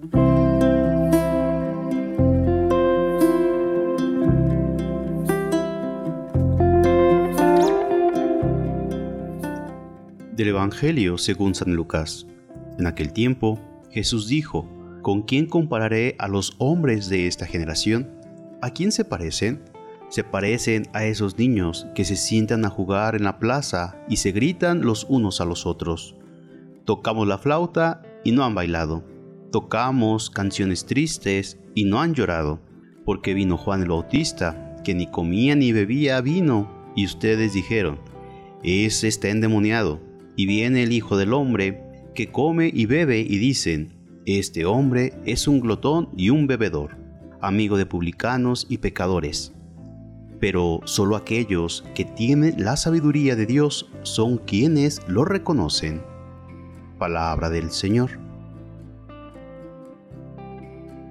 Del Evangelio según San Lucas. En aquel tiempo, Jesús dijo, ¿Con quién compararé a los hombres de esta generación? ¿A quién se parecen? Se parecen a esos niños que se sientan a jugar en la plaza y se gritan los unos a los otros. Tocamos la flauta y no han bailado. Tocamos canciones tristes y no han llorado, porque vino Juan el Bautista, que ni comía ni bebía vino, y ustedes dijeron, ese está endemoniado, y viene el Hijo del Hombre, que come y bebe, y dicen, este hombre es un glotón y un bebedor, amigo de publicanos y pecadores. Pero solo aquellos que tienen la sabiduría de Dios son quienes lo reconocen. Palabra del Señor.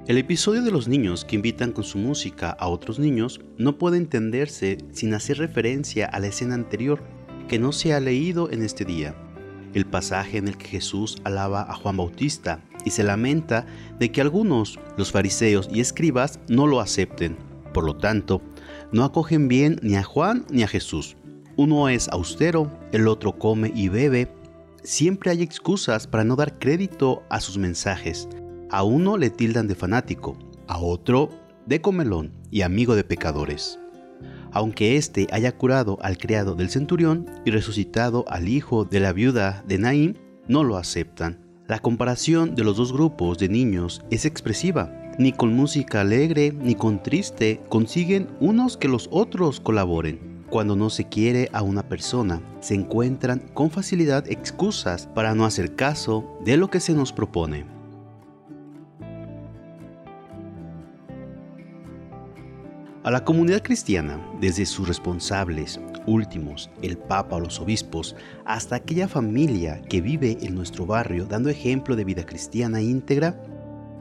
El episodio de los niños que invitan con su música a otros niños no puede entenderse sin hacer referencia a la escena anterior que no se ha leído en este día. El pasaje en el que Jesús alaba a Juan Bautista y se lamenta de que algunos, los fariseos y escribas, no lo acepten. Por lo tanto, no acogen bien ni a Juan ni a Jesús. Uno es austero, el otro come y bebe. Siempre hay excusas para no dar crédito a sus mensajes. A uno le tildan de fanático, a otro de comelón y amigo de pecadores. Aunque éste haya curado al criado del centurión y resucitado al hijo de la viuda de Naín, no lo aceptan la comparación de los dos grupos de niños es expresiva. Ni con música alegre ni con triste consiguen unos que los otros colaboren. Cuando no se quiere a una persona, se encuentran con facilidad excusas para no hacer caso de lo que se nos propone. A la comunidad cristiana, desde sus responsables últimos, el Papa o los obispos, hasta aquella familia que vive en nuestro barrio dando ejemplo de vida cristiana íntegra,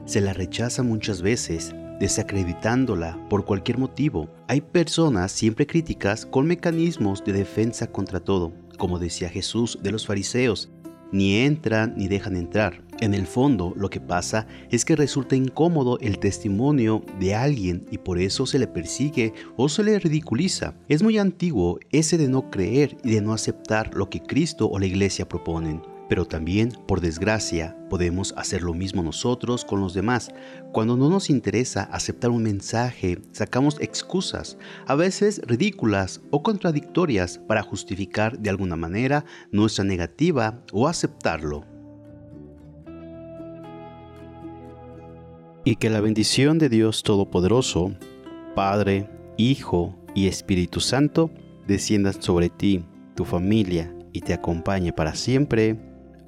se la rechaza muchas veces, desacreditándola por cualquier motivo. Hay personas siempre críticas con mecanismos de defensa contra todo, como decía Jesús de los fariseos, ni entran ni dejan entrar. En el fondo, lo que pasa es que resulta incómodo el testimonio de alguien y por eso se le persigue o se le ridiculiza. Es muy antiguo ese de no creer y de no aceptar lo que Cristo o la iglesia proponen. Pero también, por desgracia, podemos hacer lo mismo nosotros con los demás. Cuando no nos interesa aceptar un mensaje, sacamos excusas, a veces ridículas o contradictorias, para justificar de alguna manera nuestra negativa o aceptarlo. Y que la bendición de Dios Todopoderoso, Padre, Hijo y Espíritu Santo, descienda sobre ti, tu familia y te acompañe para siempre.